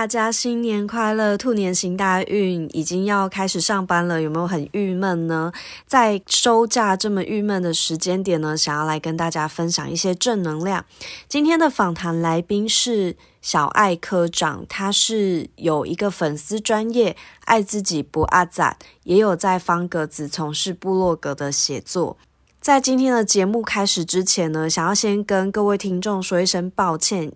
大家新年快乐！兔年行大运，已经要开始上班了，有没有很郁闷呢？在收假这么郁闷的时间点呢，想要来跟大家分享一些正能量。今天的访谈来宾是小爱科长，他是有一个粉丝专业爱自己不阿赞，也有在方格子从事部落格的写作。在今天的节目开始之前呢，想要先跟各位听众说一声抱歉。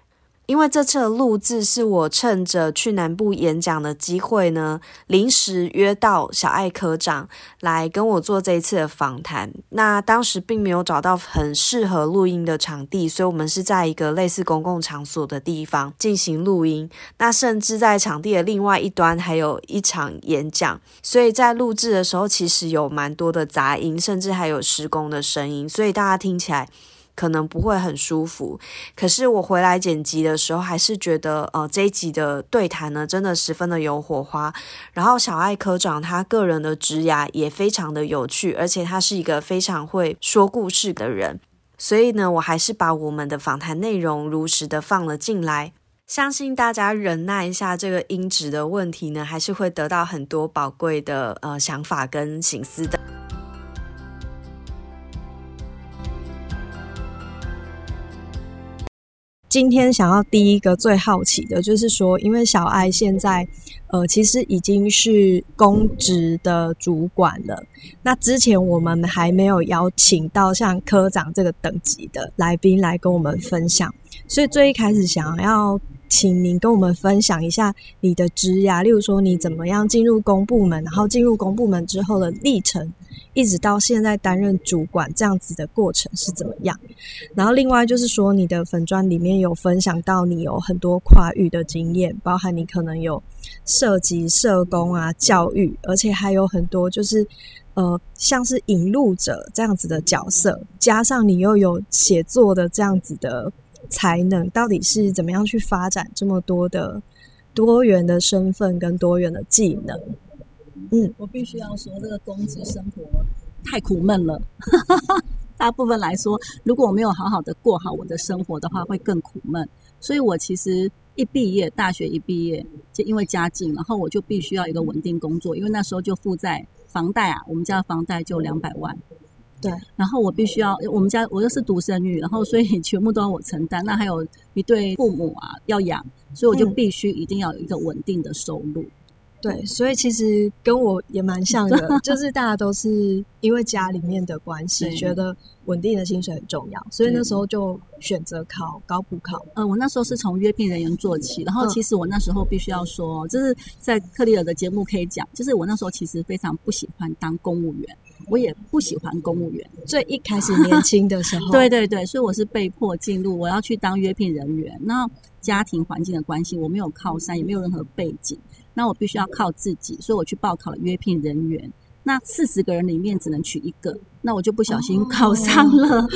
因为这次的录制是我趁着去南部演讲的机会呢，临时约到小艾科长来跟我做这一次的访谈。那当时并没有找到很适合录音的场地，所以我们是在一个类似公共场所的地方进行录音。那甚至在场地的另外一端还有一场演讲，所以在录制的时候其实有蛮多的杂音，甚至还有施工的声音，所以大家听起来。可能不会很舒服，可是我回来剪辑的时候，还是觉得呃这一集的对谈呢，真的十分的有火花。然后小爱科长他个人的职涯也非常的有趣，而且他是一个非常会说故事的人，所以呢，我还是把我们的访谈内容如实的放了进来。相信大家忍耐一下这个音质的问题呢，还是会得到很多宝贵的呃想法跟心思的。今天想要第一个最好奇的就是说，因为小爱现在，呃，其实已经是公职的主管了。那之前我们还没有邀请到像科长这个等级的来宾来跟我们分享，所以最一开始想要。请您跟我们分享一下你的职涯，例如说你怎么样进入公部门，然后进入公部门之后的历程，一直到现在担任主管这样子的过程是怎么样？然后另外就是说，你的粉砖里面有分享到你有很多跨域的经验，包含你可能有涉及社工啊、教育，而且还有很多就是呃像是引路者这样子的角色，加上你又有写作的这样子的。才能到底是怎么样去发展这么多的多元的身份跟多元的技能？嗯，我必须要说，这个公职生活太苦闷了。大部分来说，如果我没有好好的过好我的生活的话，会更苦闷。所以我其实一毕业，大学一毕业，就因为家境，然后我就必须要一个稳定工作，因为那时候就负债房贷啊，我们家的房贷就两百万。对，然后我必须要，我们家我又是独生女，然后所以全部都要我承担。那还有一对父母啊要养，所以我就必须一定要有一个稳定的收入。对，所以其实跟我也蛮像的，就是大家都是因为家里面的关系，觉得稳定的薪水很重要，所以那时候就选择考高普考。嗯，我那时候是从约聘人员做起，然后其实我那时候必须要说，就是在克利尔的节目可以讲，就是我那时候其实非常不喜欢当公务员。我也不喜欢公务员，最一开始年轻的时候，对对对，所以我是被迫进入，我要去当约聘人员。那家庭环境的关系，我没有靠山，也没有任何背景，那我必须要靠自己，所以我去报考了约聘人员。那四十个人里面只能取一个，那我就不小心考上了。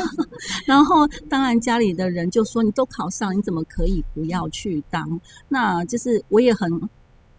然后当然家里的人就说：“你都考上，你怎么可以不要去当？”那就是我也很。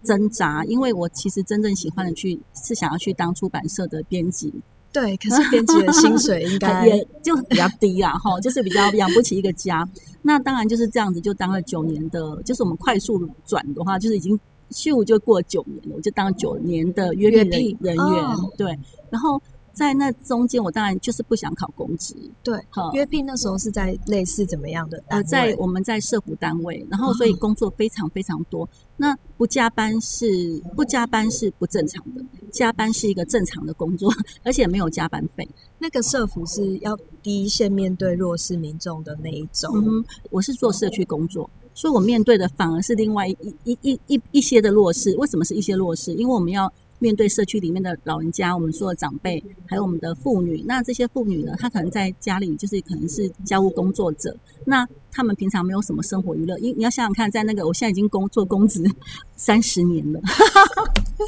挣扎，因为我其实真正喜欢的去是想要去当出版社的编辑。对，可是编辑的薪水应该 也就比较低啦，哈，就是比较养不起一个家。那当然就是这样子，就当了九年的，就是我们快速转的话，就是已经秀就过九年了，我就当九年的约聘人员。对，然后。在那中间，我当然就是不想考公职。对，约聘那时候是在类似怎么样的？呃，在我们在社服单位，然后所以工作非常非常多。那不加班是不加班是不正常的，加班是一个正常的工作，而且没有加班费。那个社服是要第一线面对弱势民众的那一种。嗯，我是做社区工作，所以我面对的反而是另外一一一一一些的弱势。为什么是一些弱势？因为我们要。面对社区里面的老人家，我们说的长辈，还有我们的妇女，那这些妇女呢，她可能在家里就是可能是家务工作者，那他们平常没有什么生活娱乐，因你要想想看，在那个我现在已经工作公职 三十年了，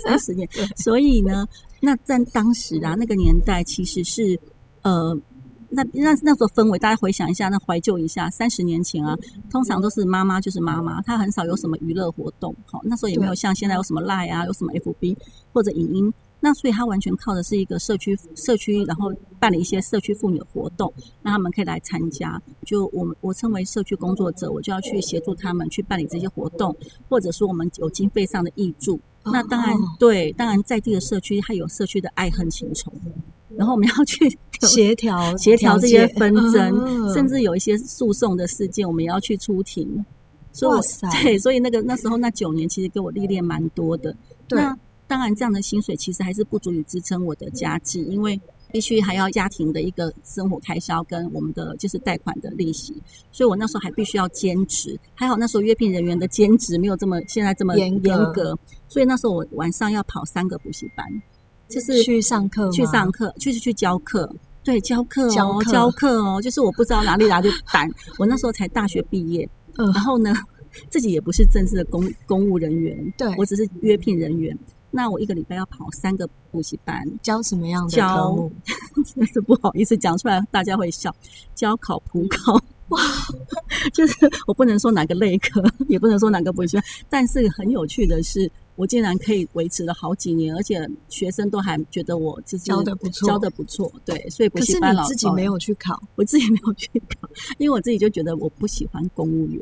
三十年，所以呢，那在当时啊那个年代，其实是呃。那那那时候氛围，大家回想一下，那怀旧一下，三十年前啊，通常都是妈妈就是妈妈，她很少有什么娱乐活动。好，那时候也没有像现在有什么 Line 啊，有什么 FB 或者影音，那所以她完全靠的是一个社区社区，然后办理一些社区妇女的活动，让他们可以来参加。就我们我称为社区工作者，我就要去协助他们去办理这些活动，或者说我们有经费上的益助。那当然对，当然在地的社区，它有社区的爱恨情仇。然后我们要去协调 协调这些纷争，甚至有一些诉讼的事件，我们也要去出庭。哇塞！对，所以那个那时候那九年，其实给我历练蛮多的。那当然，这样的薪水其实还是不足以支撑我的家计，因为必须还要家庭的一个生活开销跟我们的就是贷款的利息，所以我那时候还必须要兼职。还好那时候约聘人员的兼职没有这么现在这么严格，所以那时候我晚上要跑三个补习班。就是去上课，去上课，就是去教课，对，教课哦，教课哦，就是我不知道哪里来的胆，我那时候才大学毕业，然后呢，自己也不是正式的公公务人员，对我只是约聘人员，那我一个礼拜要跑三个补习班，教什么样的科目？真是不好意思讲出来，大家会笑，教考普考。哇，就是我不能说哪个类科，也不能说哪个补习班，但是很有趣的是，我竟然可以维持了好几年，而且学生都还觉得我自己教的不错，教的不错。对，所以补习班老自己没有去考，我自己没有去考，因为我自己就觉得我不喜欢公务员，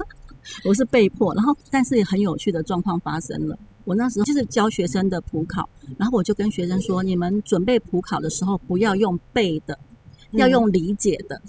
我是被迫。然后，但是很有趣的状况发生了，我那时候就是教学生的普考，然后我就跟学生说，你们准备普考的时候不要用背的，要用理解的。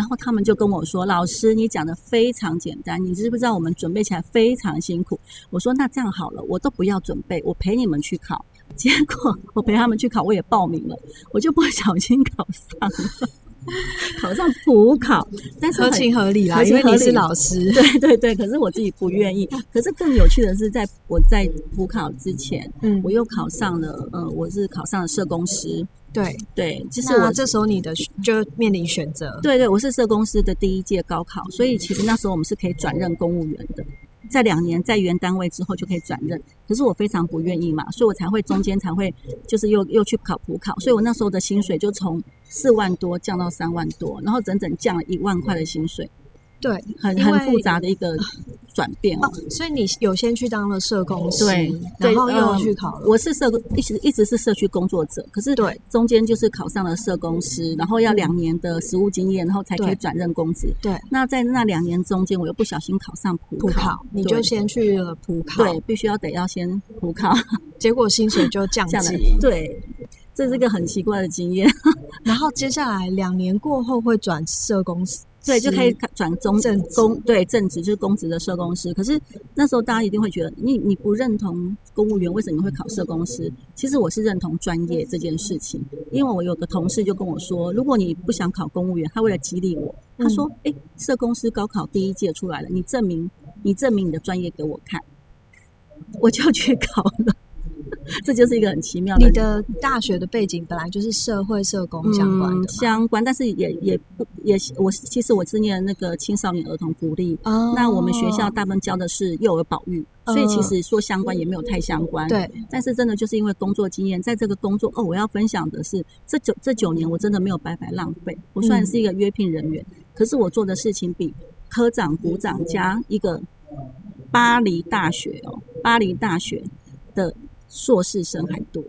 然后他们就跟我说：“老师，你讲的非常简单，你知不知道我们准备起来非常辛苦？”我说：“那这样好了，我都不要准备，我陪你们去考。”结果我陪他们去考，我也报名了，我就不小心考上了，考上普考，但是合情合理啦，因为你是老师。对对对，可是我自己不愿意。可是更有趣的是，在我在普考之前，嗯，我又考上了，呃，我是考上了社工师。对对，就是我这时候你的就面临选择。对对，我是社公司的第一届高考，所以其实那时候我们是可以转任公务员的，在两年在原单位之后就可以转任。可是我非常不愿意嘛，所以我才会中间才会就是又又去考普考，所以我那时候的薪水就从四万多降到三万多，然后整整降了一万块的薪水。对，很很复杂的一个转变哦。所以你有先去当了社工师，对，然后又去考了。我是社工，一直一直是社区工作者，可是对中间就是考上了社工师，然后要两年的实务经验，然后才可以转任公职。对，那在那两年中间，我又不小心考上普考，你就先去了普考，对，必须要得要先普考，结果薪水就降级。对，这是一个很奇怪的经验。然后接下来两年过后会转社工司。对，就可以转中正公对正职，就是公职的社工师。可是那时候大家一定会觉得，你你不认同公务员，为什么会考社工师？其实我是认同专业这件事情，因为我有个同事就跟我说，如果你不想考公务员，他为了激励我，他说：“哎，社工师高考第一届出来了，你证明你证明你的专业给我看，我就去考了。” 这就是一个很奇妙的。你的大学的背景本来就是社会社工相关的，相关，但是也也不也我其实我是念那个青少年儿童福利，那我们学校大部分教的是幼儿保育，所以其实说相关也没有太相关。对，但是真的就是因为工作经验，在这个工作哦，我要分享的是这九这九年我真的没有白白浪费。我虽然是一个约聘人员，可是我做的事情比科长、股长加一个巴黎大学哦，巴黎大学的。硕士生还多，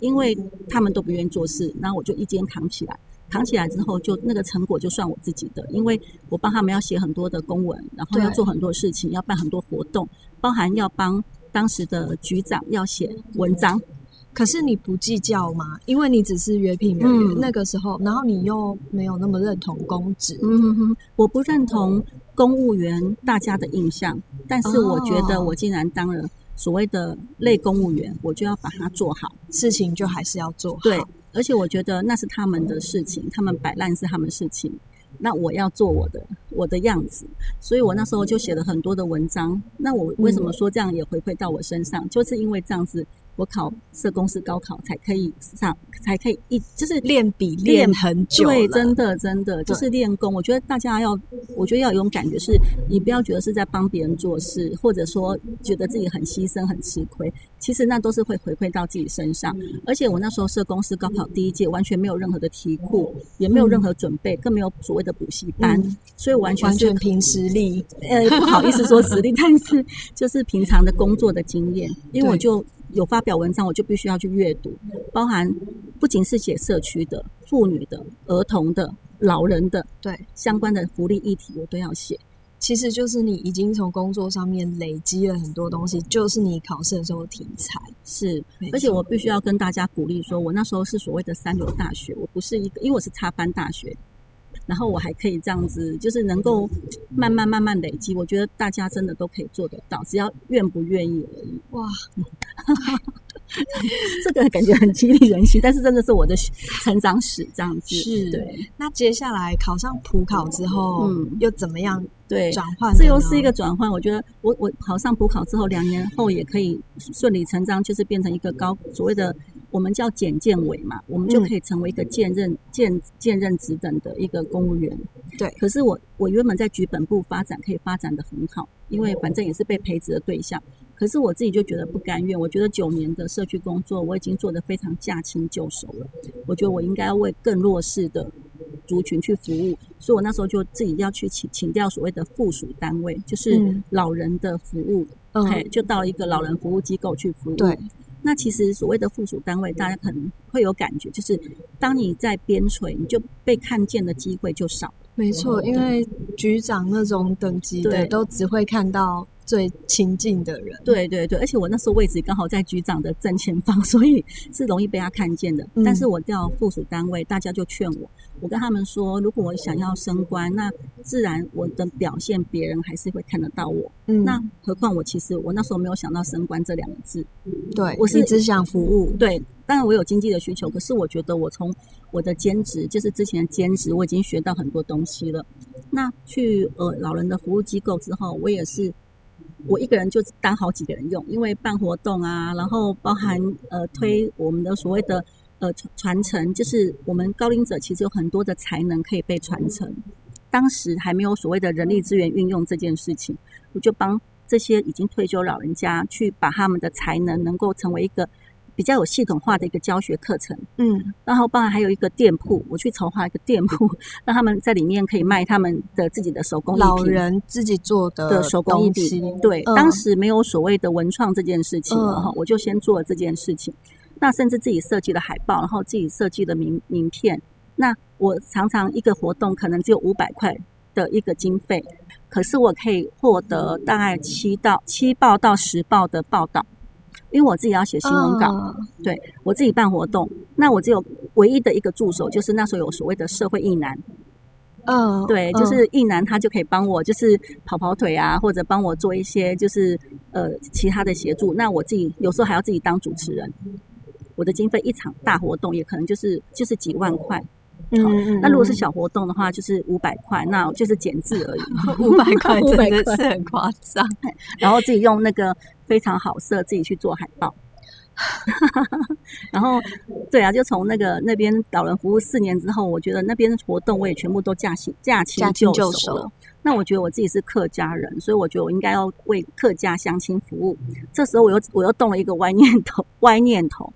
因为他们都不愿意做事，然后我就一肩扛起来，扛起来之后，就那个成果就算我自己的，因为我帮他们要写很多的公文，然后要做很多事情，要办很多活动，包含要帮当时的局长要写文章。可是你不计较吗？因为你只是约聘人员，那个时候，然后你又没有那么认同公职。嗯哼哼，我不认同公务员大家的印象，但是我觉得我竟然当了。所谓的类公务员，我就要把它做好，事情就还是要做好。对，而且我觉得那是他们的事情，他们摆烂是他们事情，那我要做我的我的样子。所以我那时候就写了很多的文章。那我为什么说这样也回馈到我身上？就是因为这样子。我考社工师高考才可以上，才可以一就是练笔练很久。对，真的真的就是练功。我觉得大家要，我觉得要有种感觉，是你不要觉得是在帮别人做事，或者说觉得自己很牺牲、很吃亏。其实那都是会回馈到自己身上。而且我那时候社工师高考第一届，完全没有任何的题库，也没有任何准备，更没有所谓的补习班，所以完全完全凭实力。呃，不好意思说实力，但是就是平常的工作的经验，因为我就。有发表文章，我就必须要去阅读，包含不仅是写社区的、妇女的、儿童的、老人的，对，相关的福利议题我都要写。其实就是你已经从工作上面累积了很多东西，就是你考试的时候题材。是，而且我必须要跟大家鼓励说，我那时候是所谓的三流大学，我不是一个，因为我是插班大学。然后我还可以这样子，就是能够慢慢慢慢累积。我觉得大家真的都可以做得到，只要愿不愿意而已。哇，这个感觉很激励人心，但是真的是我的成长史这样子。是，对。那接下来考上普考之后，嗯，又怎么样？对，转换，这又是一个转换。我觉得，我我考上普考之后，两年后也可以顺理成章，就是变成一个高所谓的。我们叫检建委嘛，我们就可以成为一个兼任、兼兼任职等的一个公务员。对。可是我我原本在局本部发展可以发展的很好，因为反正也是被培植的对象。可是我自己就觉得不甘愿，我觉得九年的社区工作我已经做得非常驾轻就熟了。我觉得我应该要为更弱势的族群去服务，所以我那时候就自己要去请请掉所谓的附属单位，就是老人的服务，嘿，就到一个老人服务机构去服务。对。那其实所谓的附属单位，大家可能会有感觉，就是当你在边陲，你就被看见的机会就少。没错，因为局长那种等级的，都只会看到。最亲近的人，对对对，而且我那时候位置刚好在局长的正前方，所以是容易被他看见的。但是我调附属单位，大家就劝我，我跟他们说，如果我想要升官，那自然我的表现别人还是会看得到我。嗯，那何况我其实我那时候没有想到升官这两个字，对我是只想服务。对，当然我有经济的需求，可是我觉得我从我的兼职，就是之前的兼职，我已经学到很多东西了。那去呃老人的服务机构之后，我也是。我一个人就当好几个人用，因为办活动啊，然后包含呃推我们的所谓的呃传传承，就是我们高龄者其实有很多的才能可以被传承。当时还没有所谓的人力资源运用这件事情，我就帮这些已经退休老人家去把他们的才能能够成为一个。比较有系统化的一个教学课程，嗯，然后包含还有一个店铺，我去筹划一个店铺，让他们在里面可以卖他们的自己的手工艺老人自己做的的手工艺品。对，当时没有所谓的文创这件事情，然后我就先做了这件事情。那甚至自己设计了海报，然后自己设计的名名片。那我常常一个活动可能只有五百块的一个经费，可是我可以获得大概七到七报到十报的报道。因为我自己要写新闻稿，对我自己办活动，那我只有唯一的一个助手，就是那时候有所谓的社会艺男，嗯，对，就是艺男他就可以帮我，就是跑跑腿啊，或者帮我做一些就是呃其他的协助。那我自己有时候还要自己当主持人，我的经费一场大活动也可能就是就是几万块。嗯，那如果是小活动的话，就是五百块，那就是减字而已。五百块真的是很夸张。然后自己用那个非常好色，自己去做海报。然后，对啊，就从那个那边老人服务四年之后，我觉得那边的活动我也全部都驾轻驾轻就熟了。那我觉得我自己是客家人，所以我觉得我应该要为客家乡亲服务。这时候我又我又动了一个歪念头，歪念头。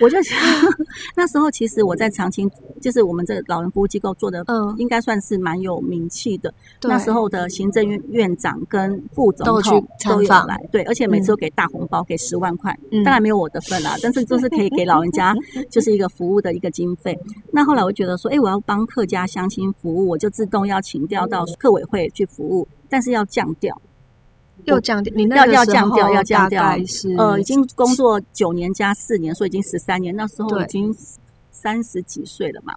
我就想，那时候其实我在长青，就是我们这老人服务机构做的，嗯，应该算是蛮有名气的。那时候的行政院院长跟副总统都有来，对，而且每次都给大红包，给十万块，当然没有我的份啦，但是就是可以给老人家，就是一个服务的一个经费。那后来我觉得说，哎，我要帮客家乡亲服务，我就自动要请调到客委会去服务，但是要降调。又降调，你那要要降掉，要降掉，是呃，已经工作九年加四年，所以已经十三年。那时候已经三十几岁了嘛。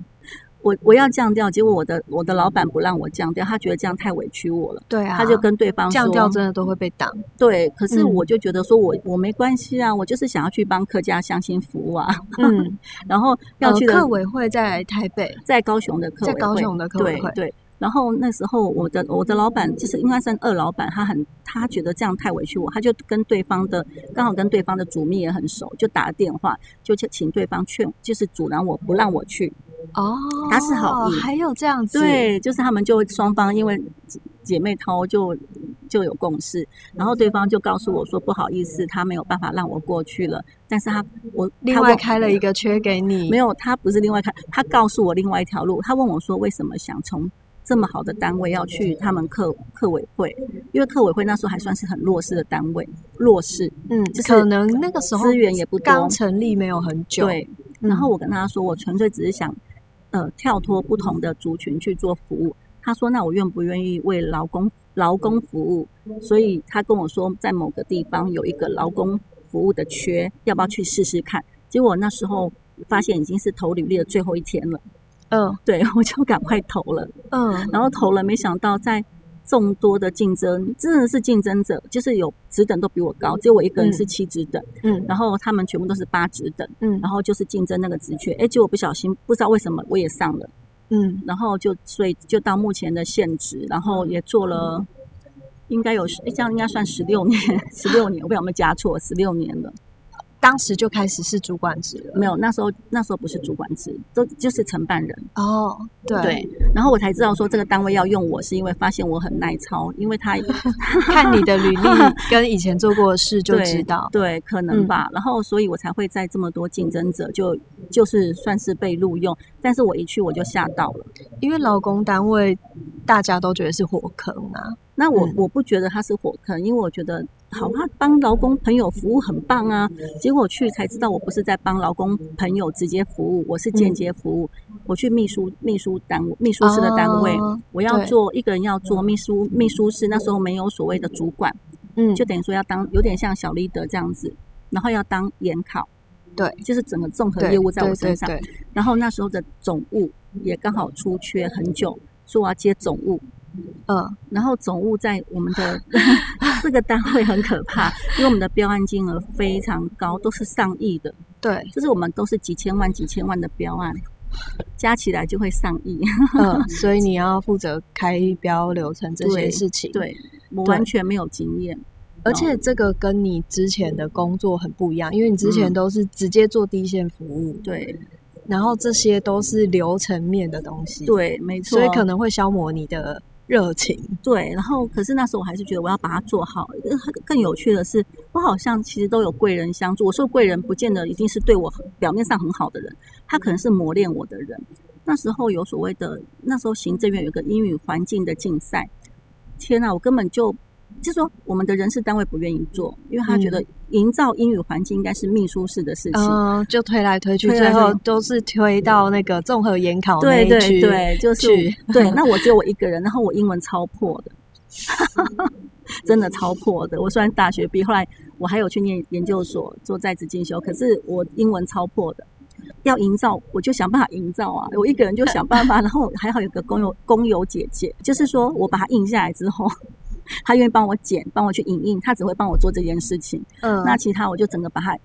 我我要降调，结果我的我的老板不让我降调，他觉得这样太委屈我了。对啊，他就跟对方降调真的都会被挡。对，可是我就觉得说我我没关系啊，我就是想要去帮客家乡亲服务啊。嗯，然后要去客委会在台北，在高雄的客在高雄的客委会对。然后那时候，我的我的老板就是应该算二老板，他很他觉得这样太委屈我，他就跟对方的刚好跟对方的主秘也很熟，就打了电话，就请对方劝，就是阻拦我不让我去。哦，他是好意，还有这样子，对，就是他们就双方因为姐妹淘就就有共识，然后对方就告诉我说不好意思，他没有办法让我过去了，但是他我另外开了一个缺给你，没有，他不是另外开，他告诉我另外一条路，他问我说为什么想从。这么好的单位要去他们客客委会，因为客委会那时候还算是很弱势的单位，弱势，嗯，就是可能那个时候资源也不多刚成立没有很久，对。然后我跟他说，我纯粹只是想，呃，跳脱不同的族群去做服务。他说，那我愿不愿意为劳工劳工服务？所以他跟我说，在某个地方有一个劳工服务的缺，要不要去试试看？结果那时候发现已经是投履历的最后一天了，嗯对 我就赶快投了。嗯然后投了，没想到在众多的竞争，真的是竞争者，就是有职等都比我高，只有我一个人是七职等，嗯然后他们全部都是八职等，嗯然后就是竞争那个职缺，哎，结果不小心不知道为什么我也上了，嗯然后就所以就到目前的现职，然后也做了。应该有十，这样应该算十六年，十六年，我不知道有没有加错，十六年了。当时就开始是主管职了，没有，那时候那时候不是主管职，都就是承办人。哦，对对，然后我才知道说这个单位要用我，是因为发现我很耐操，因为他 看你的履历 跟以前做过的事就知道，嗯对，可能吧。然后，所以我才会在这么多竞争者就就是算是被录用，但是我一去我就吓到了。因为劳工单位大家都觉得是火坑啊，那我、嗯我不觉得它是火坑，因为我觉得好，他帮劳工朋友服务很棒啊。结果去才知道，我不是在帮劳工朋友直接服务，我是间接服务。我去秘书秘书单位秘书室的单位，哦我要做一个人要做秘书秘书室，那时候没有所谓的主管，嗯，就等于说要当有点像小 leader 这样子，然后要当研考，对，就是整个综合业务在我身上。然后那时候的总务也刚好出缺很久，说我要接总务，嗯然后总务在我们的 这个单位很可怕，因为我们的标案金额非常高，都是上亿的，对，就是我们都是几千万、几千万的标案，加起来就会上亿。嗯，所以你要负责开标流程这些事情，，对我完全没有经验，而且这个跟你之前的工作很不一样，因为你之前嗯都是直接做第一线服务，对然后这些都是流程面的东西，，对，没错。所以可能会消磨你的热情，对，然后可是那时候我还是觉得我要把它做好。更更有趣的是，我好像其实都有贵人相助。我说贵人不见得一定是对我表面上很好的人，他可能是磨练我的人。那时候有所谓的，那时候行政院有个英语环境的竞赛，天哪，我根本就就说我们的人事单位不愿意做，因为他觉得营造英语环境应该是秘书室的事情。嗯，就推来推去，推推最后都是推到那个综合研考那对对一区对，就是去对。那我只有我一个人，然后我英文超破的，真的超破的。我虽然大学毕业，后来我还有去念研究所做在职进修，可是我英文超破的。要营造，我就想办法营造啊！我一个人就想办法，然后还好有个工友工友姐姐，就是说我把它印下来之后，她愿意帮我剪，帮我去影印，他只会帮我做这件事情。嗯，那其他我就整个把它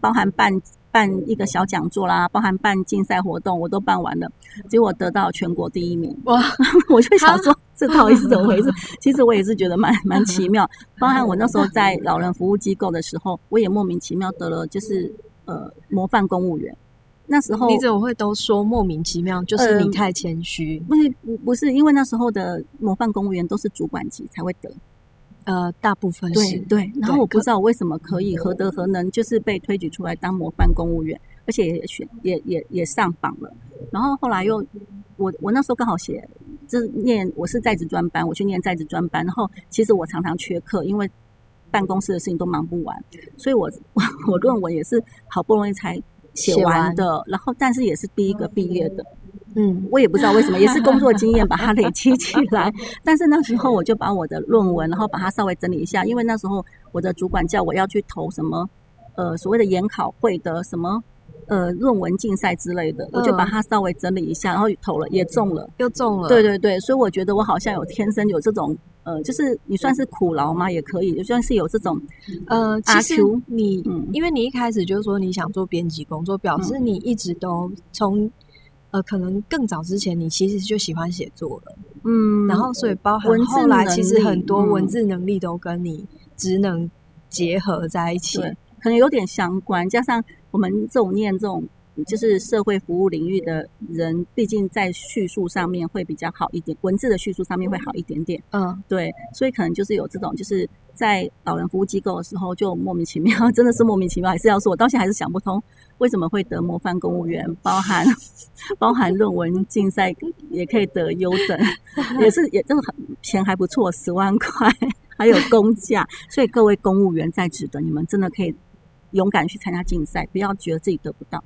包含办办一个小讲座啦，包含办竞赛活动，我都办完了，结果得到全国第一名。哇，我就想说，这到底是怎么回事？其实我也是觉得蛮蛮奇妙。包含我那时候在老人服务机构的时候，我也莫名其妙得了，就是呃模范公务员。那时候你怎么会都说莫名其妙？就是你嗯太谦虚，不是不不是，因为那时候的模范公务员都是主管级才会得。呃，大部分对是，对，然后我不知道为什么可以何德何能，就是被推举出来当模范公务员，而且也选也也也上榜了。然后后来又我我那时候刚好写，就是念我是在职专班，我去念在职专班，然后其实我常常缺课，因为办公室的事情都忙不完，所以我我 我论文也是好不容易才写完的，然后但是也是第一个毕业的。嗯我也不知道为什么，也是工作经验把它累积起来。但是那时候我就把我的论文，然后把它稍微整理一下，因为那时候我的主管叫我要去投什么呃所谓的研考会的什么呃论文竞赛之类的，我就把它稍微整理一下，然后投了，也中了。又中了，对对对，所以我觉得我好像有天生有这种呃，就是你算是苦劳吗？也可以，就算是有这种呃，阿其实你、嗯因为你一开始就是说你想做编辑工作，表示你一直都从呃可能更早之前你其实就喜欢写作了，嗯，然后所以包含文字后来其实很多嗯文字能力都跟你职能结合在一起。对，可能有点相关，加上我们这种念这种就是社会服务领域的人，毕竟在叙述上面会比较好一点，文字的叙述上面会好一点点。嗯对，所以可能就是有这种就是在老人服务机构的时候，就莫名其妙，真的是莫名其妙，还是要说，我到现在还是想不通，为什么会得模范公务员，包含包含论文竞赛也可以得优等，也是也真的很钱还不错，十万块，还有公假，所以各位公务员在职的，你们真的可以勇敢去参加竞赛，不要觉得自己得不到。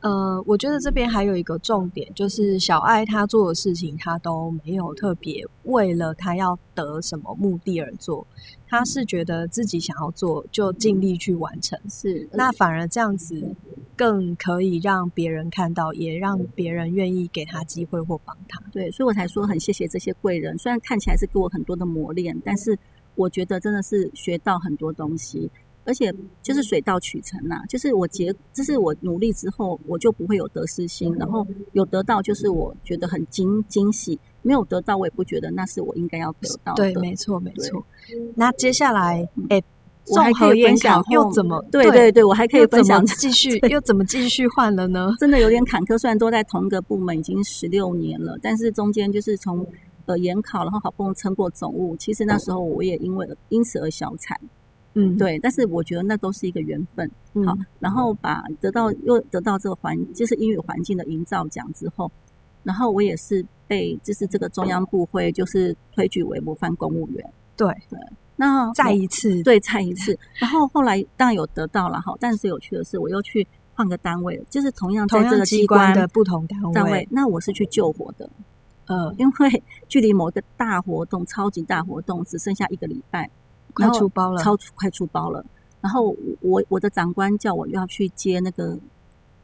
呃，我觉得这边还有一个重点，就是小爱她做的事情，她都没有特别为了她要得什么目的而做，她是觉得自己想要做就尽力去完成，是那反而这样子更可以让别人看到，也让别人愿意给他机会或帮他。对，所以我才说很谢谢这些贵人，虽然看起来是给我很多的磨练，但是我觉得真的是学到很多东西。而且就是水到渠成呐，就是我结，就是我努力之后，我就不会有得失心，然后有得到，就是我觉得很惊惊喜；没有得到，我也不觉得那是我应该要得到的。对，没错，没错。那接下来，哎，我还可以分享又怎么？对对对，我还可以分享继续，又怎么继续换了呢？真的有点坎坷，虽然都在同一个部门已经十六年了，但是中间就是从呃研考，然后好不容易撑过总务，其实那时候我也因为因此而小惨。嗯，对，但是我觉得那都是一个缘分。好，然后把得到又得到这个环，就是英语环境的营造奖之后，然后我也是被就是这个中央部会就是推举为模范公务员。对对，那再一次，对，再一次。然后后来当然有得到了哈，但是有趣的是，我又去换个单位，就是同样在这个机关的不同单位，那我是去救火的。呃，因为 距离某一个大活动、超级大活动只剩下一个礼拜。快出包了，超快出包了。然后我我的长官叫我要去接那个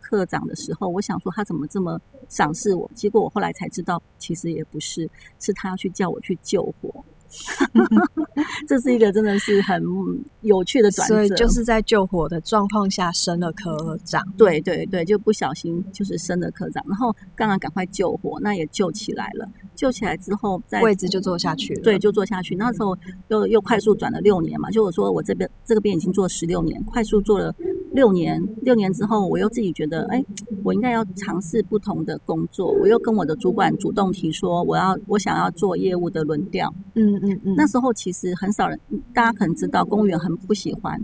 科长的时候，我想说他怎么这么赏识我？结果我后来才知道，其实也不是，是他要去叫我去救火。这是一个真的是很有趣的转折，所以就是在救火的状况下升了科长。对对对，就不小心就是升了科长，然后刚刚赶快救火，那也救起来了。救起来之后，在位置就坐下去了。对，就坐下去。那时候又又快速转了六年嘛，就我说我这边这个边已经做十六年，快速做了。六年，六年之后，我又自己觉得，哎，我应该要尝试不同的工作。我又跟我的主管主动提说，我要，我想要做业务的轮调。嗯嗯嗯。那时候其实很少人，大家可能知道，公务员很不喜欢，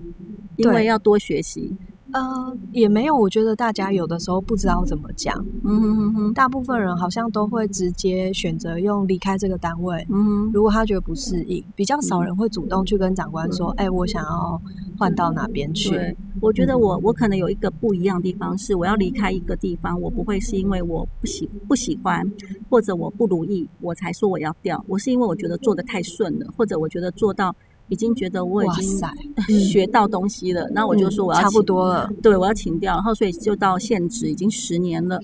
因为要多学习。呃，也没有，我觉得大家有的时候不知道怎么讲。嗯哼哼哼，大部分人好像都会直接选择用离开这个单位。嗯哼，如果他觉得不适应，比较少人会主动去跟长官说：“哎，我想要换到哪边去。”我觉得我我可能有一个不一样的地方是，我要离开一个地方，我不会是因为我不喜不喜欢或者我不如意，我才说我要调。我是因为我觉得做的太顺了，或者我觉得做到。已经觉得我已经 学到东西了，那我就说我要差不多了，对我要请掉，然后所以就到现职已经十年了，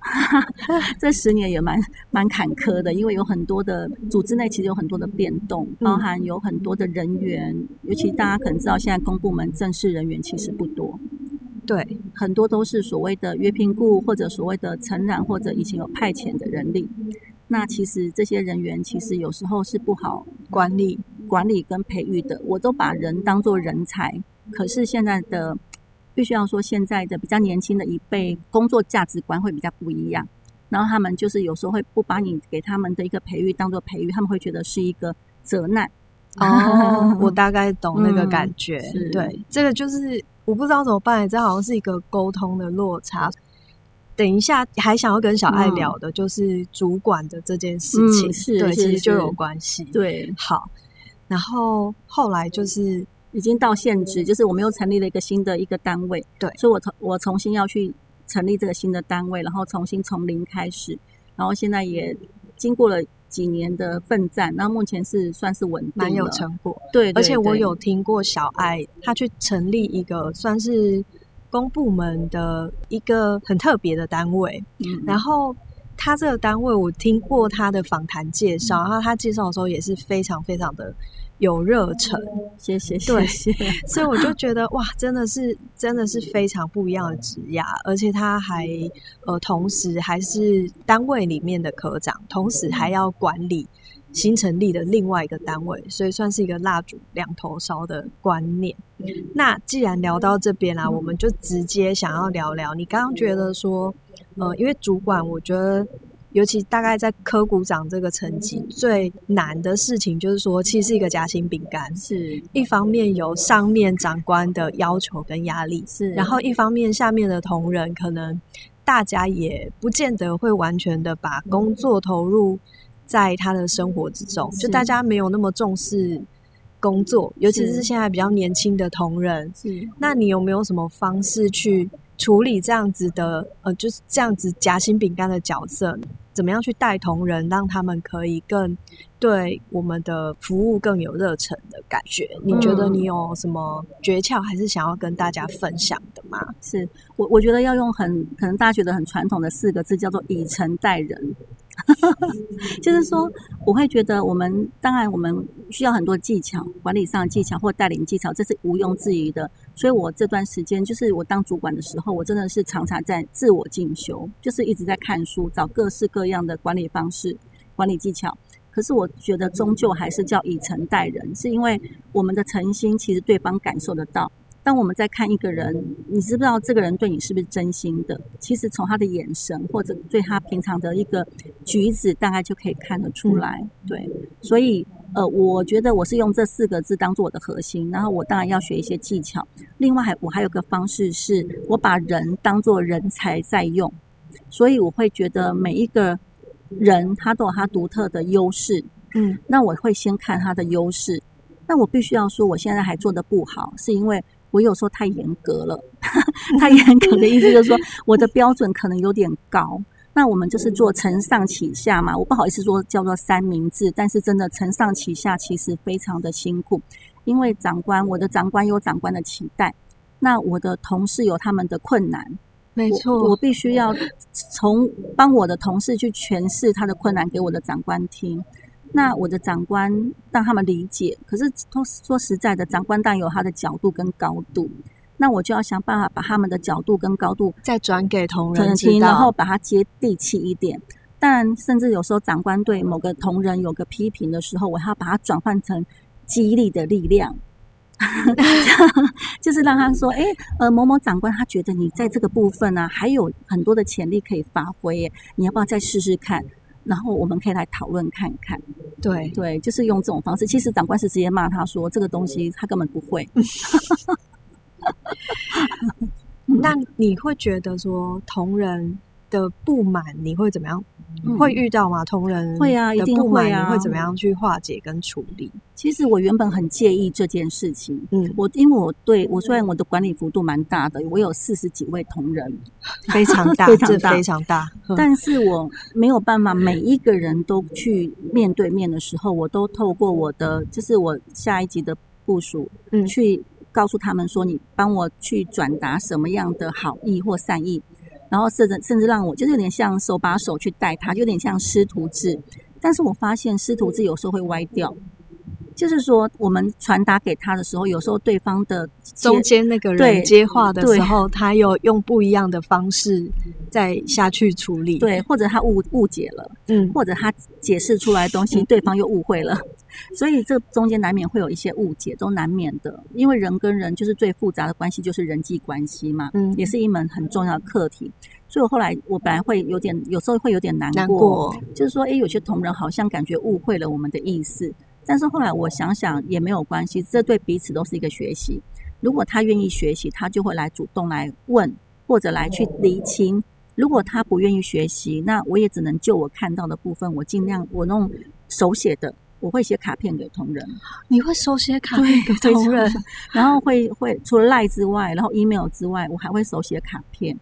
这十年也蛮蛮坎坷的，因为有很多的组织内其实有很多的变动，包含有很多的人员，尤其大家可能知道现在公部门正式人员其实不多，对，很多都是所谓的约聘雇或者所谓的承揽或者以前有派遣的人力，那其实这些人员其实有时候是不好管理。管理跟培育的，我都把人当做人才。可是现在的，必须要说，现在的比较年轻的一辈，工作价值观会比较不一样。然后他们就是有时候会不把你给他们的一个培育当做培育，他们会觉得是一个责难。哦，我大概懂那个感觉。对，这个就是我不知道怎么办，这好像是一个沟通的落差。等一下，还想要跟小爱聊的就是主管的这件事情，是对，其实就有关系。对，好。然后后来就是已经到现职，就是我们又成立了一个新的一个单位，对，所以我重我重新要去成立这个新的单位，然后重新从零开始，然后现在也经过了几年的奋战，那目前是算是稳定，蛮有成果，对，而且我有听过小爱他去成立一个算是公部门的一个很特别的单位，嗯，然后。他这个单位，我听过他的访谈介绍，然后他介绍的时候也是非常非常的有热忱。谢谢，对，谢谢。所以我就觉得哇，真的是真的是非常不一样的职涯，而且他还呃，同时还是单位里面的科长，同时还要管理新成立的另外一个单位，所以算是一个蜡烛两头烧的观念。那既然聊到这边啦，我们就直接想要聊聊，你刚刚觉得说。呃，因为主管，我觉得尤其大概在科股长这个层级，最难的事情就是说，其实是一个夹心饼干。是一方面有上面长官的要求跟压力，是，然后一方面下面的同仁可能大家也不见得会完全的把工作投入在他的生活之中，就大家没有那么重视工作，尤其是现在比较年轻的同仁。是，那你有没有什么方式去？处理这样子的，呃，就是这样子夹心饼干的角色，怎么样去带同仁，让他们可以更对我们的服务更有热忱的感觉？你觉得你有什么诀窍，还是想要跟大家分享的吗？是我，我觉得要用很可能大家觉得很传统的四个字，叫做以诚待人。就是说，我会觉得我们当然我们需要很多技巧，管理上的技巧或带领技巧，这是毋庸置疑的。所以我这段时间，就是我当主管的时候，我真的是常常在自我进修，就是一直在看书，找各式各样的管理方式、管理技巧。可是我觉得，终究还是叫以诚待人，是因为我们的诚心，其实对方感受得到。当我们在看一个人，你知不知道这个人对你是不是真心的？其实从他的眼神或者对他平常的一个举止，大概就可以看得出来。对，所以呃，我觉得我是用这四个字当做我的核心，然后我当然要学一些技巧。另外，还我还有个方式是，我把人当做人才在用，所以我会觉得每一个人他都有他独特的优势。嗯，那我会先看他的优势。那我必须要说，我现在还做的不好，是因为。我有时候太严格了，太严格的意思就是说，我的标准可能有点高。那我们就是做承上启下嘛，我不好意思说叫做三明治，但是真的承上启下其实非常的辛苦，因为长官，我的长官有长官的期待，那我的同事有他们的困难，没错，我必须要从帮我的同事去诠释他的困难给我的长官听。那我的长官让他们理解，可是说说实在的，长官当然有他的角度跟高度，那我就要想办法把他们的角度跟高度再转给同仁听然后把它接地气一点。但甚至有时候长官对某个同仁有个批评的时候，我要把它转换成激励的力量，就是让他说：“哎，呃，某某长官他觉得你在这个部分呢还有很多的潜力可以发挥，你要不要再试试看？”然后我们可以来讨论看看，对对，就是用这种方式。其实长官是直接骂他说这个东西他根本不会。那你会觉得说同仁的不满你会怎么样？会遇到吗？同仁会啊，一定会啊。会怎么样去化解跟处理？其实我原本很介意这件事情。嗯，我因为我对我虽然我的管理幅度蛮大的，我有四十几位同仁，非常大，非常大，非常大。但是我没有办法每一个人都去面对面的时候，我都透过我的就是我下一级的部署，嗯，去告诉他们说，你帮我去转达什么样的好意或善意。然后甚至甚至让我就是有点像手把手去带他，有点像师徒制。但是我发现师徒制有时候会歪掉，就是说我们传达给他的时候，有时候对方的中间那个人接话的时候，他有用不一样的方式再下去处理，对，或者他误误解了，嗯，或者他解释出来的东西，对方又误会了。所以这中间难免会有一些误解，都难免的。因为人跟人就是最复杂的关系，就是人际关系嘛，嗯，也是一门很重要的课题。所以我后来我本来会有点，有时候会有点难过，就是说，哎，有些同仁好像感觉误会了我们的意思。但是后来我想想也没有关系，这对彼此都是一个学习。如果他愿意学习，他就会来主动来问，或者来去厘清。如果他不愿意学习，那我也只能就我看到的部分，我尽量我弄手写的。我会写卡片给同仁，你会手写卡片给同仁，然后会会除了赖之外，然后 email 之外，我还会手写卡片，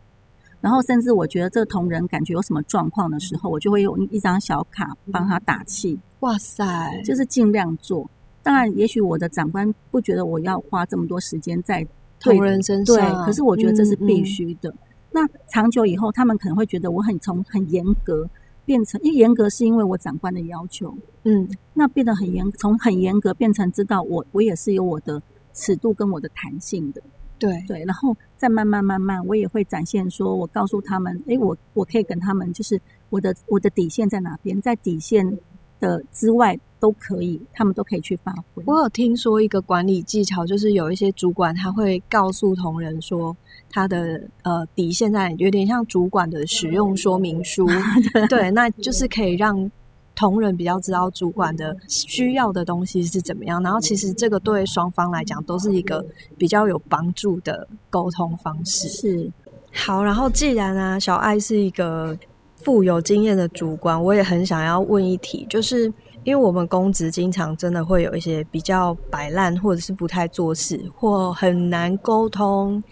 然后甚至我觉得这个同仁感觉有什么状况的时候，我就会用一张小卡帮他打气。哇塞，就是尽量做。当然，也许我的长官不觉得我要花这么多时间在同仁身上，对可是我觉得这是必须的。那长久以后，他们可能会觉得我很从很严格。变成，因为严格是因为我长官的要求，嗯，那变得很严，从很严格变成知道我我也是有我的尺度跟我的弹性的，对对，然后再慢慢慢慢，我也会展现说，我告诉他们，哎，我我可以跟他们，就是我的我的底线在哪边，在底线的之外。都可以，他们都可以去发挥。我有听说一个管理技巧，就是有一些主管他会告诉同仁说，他的呃底线在有点像主管的使用说明书，对，那就是可以让同仁比较知道主管的需要的东西是怎么样。然后其实这个对双方来讲都是一个比较有帮助的沟通方式。是好，然后既然啊，小爱是一个富有经验的主管，我也很想要问一题，就是因为我们公职经常真的会有一些比较摆烂，或者是不太做事，或很难沟通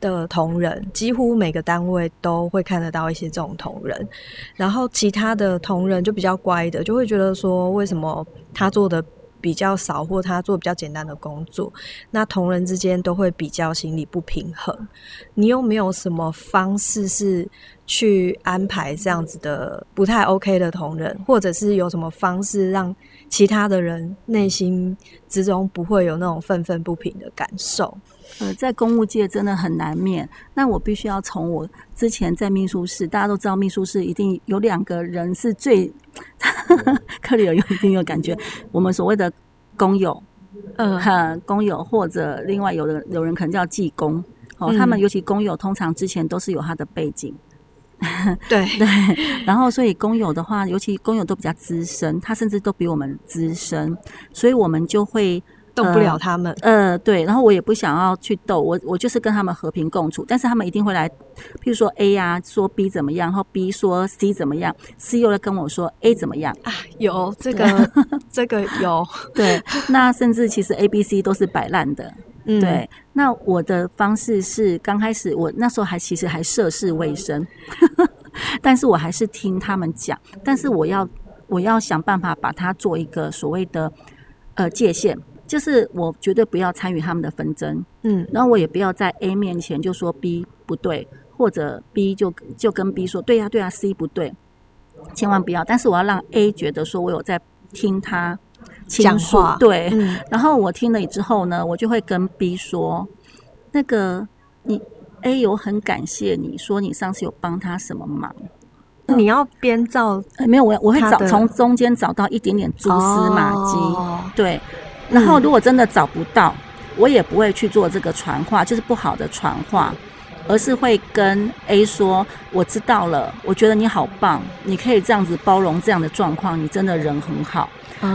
的同仁，几乎每个单位都会看得到一些这种同仁。然后其他的同仁就比较乖的，就会觉得说，为什么他做的比较少，或他做比较简单的工作，那同仁之间都会比较心理不平衡。你有没有什么方式是去安排这样子的不太 OK 的同仁，或者是有什么方式让其他的人内心之中不会有那种愤愤不平的感受？呃，在公务界真的很难免。那我必须要从我之前在秘书室，大家都知道秘书室一定有两个人是最，克里尔有一定有感觉，我们所谓的工友，嗯。哈，工友或者另外有的有人可能叫技工，哦，他们尤其工友通常之前都是有他的背景，对对，然后所以工友的话，尤其工友都比较资深，他甚至都比我们资深，所以我们就会。动不了他们。呃，对，然后我也不想要去斗，我我就是跟他们和平共处，但是他们一定会来，譬如说 A 呀、说 B 怎么样，然后 B 说 C 怎么样，C 又来跟我说 A 怎么样，啊，有这个，这个有，对，那甚至其实 A、B、C 都是摆烂的，嗯，对。那我的方式是刚开始我那时候还其实还涉世未深，但是我还是听他们讲，但是我要我要想办法把它做一个所谓的呃界限。就是我绝对不要参与他们的纷争，嗯。然后我也不要在 A 面前就说 B 不对，或者 B 就就跟 B 说对呀、对呀、c 不对，千万不要。但是我要让 A 觉得说我有在听他讲话，对。嗯。然后我听了之后呢，我就会跟 B 说，那个你 A 有很感谢你说你上次有帮他什么忙，你要编造呃没有我我会找从中间找到一点点蛛丝马迹，哦。对，然后如果真的找不到，我也不会去做这个传话，就是不好的传话，而是会跟 A 说：“我知道了，我觉得你好棒，你可以这样子包容这样的状况，你真的人很好。”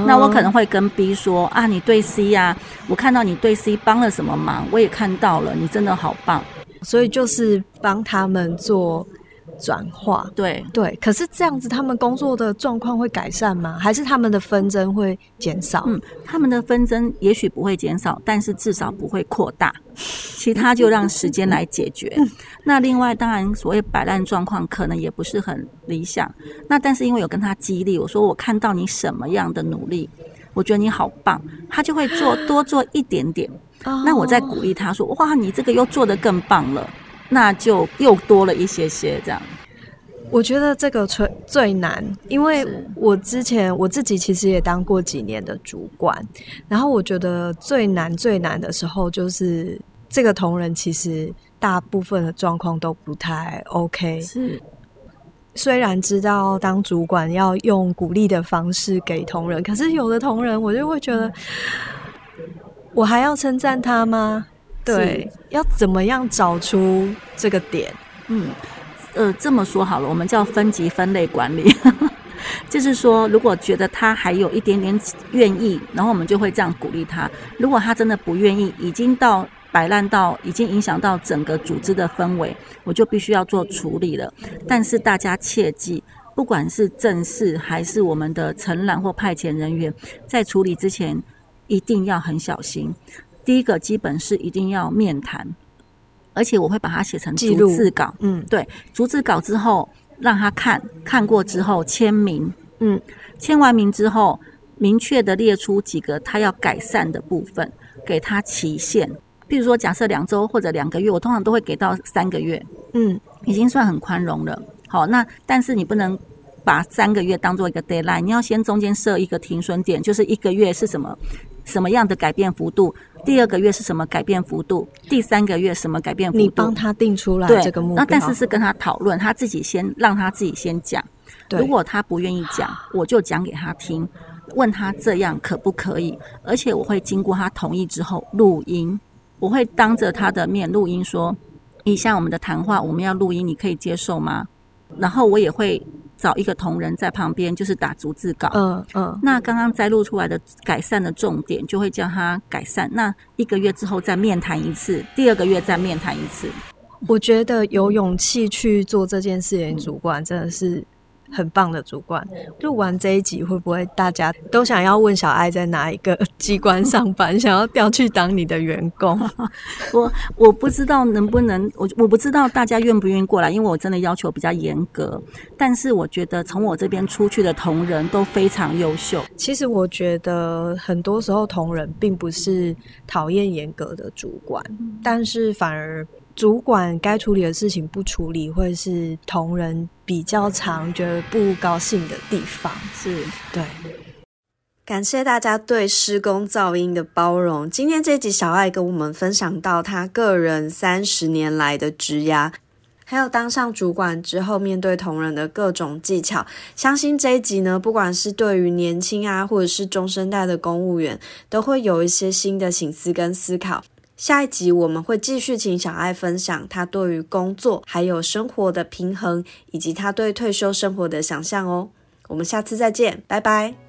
那我可能会跟 B 说：“啊，你对 C 呀、我看到你对 C 帮了什么忙，我也看到了，你真的好棒。所以就是帮他们做转化。对”对，可是这样子，他们工作的状况会改善吗？还是他们的纷争会减少？嗯，他们的纷争也许不会减少，但是至少不会扩大，其他就让时间来解决。那另外，当然所谓摆烂状况可能也不是很理想。那但是因为有跟他激励，我说我看到你什么样的努力，我觉得你好棒，他就会做多做一点点。那我再鼓励他说：“哇，你这个又做得更棒了。”那就又多了一些些这样。我觉得这个最最难，因为我之前我自己其实也当过几年的主管，然后我觉得最难最难的时候就是这个同仁其实大部分的状况都不太 OK。是虽然知道当主管要用鼓励的方式给同仁，可是有的同仁我就会觉得，我还要称赞他吗？对，要怎么样找出这个点？嗯，呃，这么说好了，我们叫分级分类管理，就是说，如果觉得他还有一点点愿意，然后我们就会这样鼓励他；如果他真的不愿意，已经到摆烂到已经影响到整个组织的氛围，我就必须要做处理了。但是大家切记。不管是正式还是我们的承揽或派遣人员，在处理之前一定要很小心。第一个基本是一定要面谈，而且我会把它写成逐字稿。嗯对，逐字稿之后让他看看过之后签名，嗯，签完名之后，明确的列出几个他要改善的部分，给他期限。譬如说，假设两周或者两个月，我通常都会给到三个月，嗯已经算很宽容了。好，那但是你不能把三个月当做一个 deadline，你要先中间设一个停损点，就是一个月是什么什么样的改变幅度，第二个月是什么改变幅度，第三个月什么改变幅度。你帮他定出来这个目标，那但是是跟他讨论，他自己先让他自己先讲。如果他不愿意讲，我就讲给他听。问他这样可不可以，而且我会经过他同意之后录音，我会当着他的面录音说，以下我们的谈话我们要录音，你可以接受吗？然后我也会找一个同仁在旁边，就是打逐字稿。嗯嗯，那刚刚摘录出来的改善的重点，就会叫他改善。那一个月之后再面谈一次，第二个月再面谈一次。我觉得有勇气去做这件事情，主管真的是。很棒的主管，录完这一集会不会大家都想要问小爱在哪一个 机关上班，想要调去当你的员工？我我不知道能不能，我我不知道大家愿不愿意过来，因为我真的要求比较严格。但是我觉得从我这边出去的同仁都非常优秀。其实我觉得很多时候同仁并不是讨厌严格的主管，但是反而。主管该处理的事情不处理，会是同仁比较常觉得不高兴的地方。是对，感谢大家对施工噪音的包容。今天这集小爱跟我们分享到他个人三十年来的职涯，还有当上主管之后面对同仁的各种技巧。相信这一集呢，不管是对于年轻啊，或者是中生代的公务员，都会有一些新的醒思跟思考。下一集我们会继续请小爱分享她对于工作还有生活的平衡，以及她对退休生活的想象哦。我们下次再见，拜拜。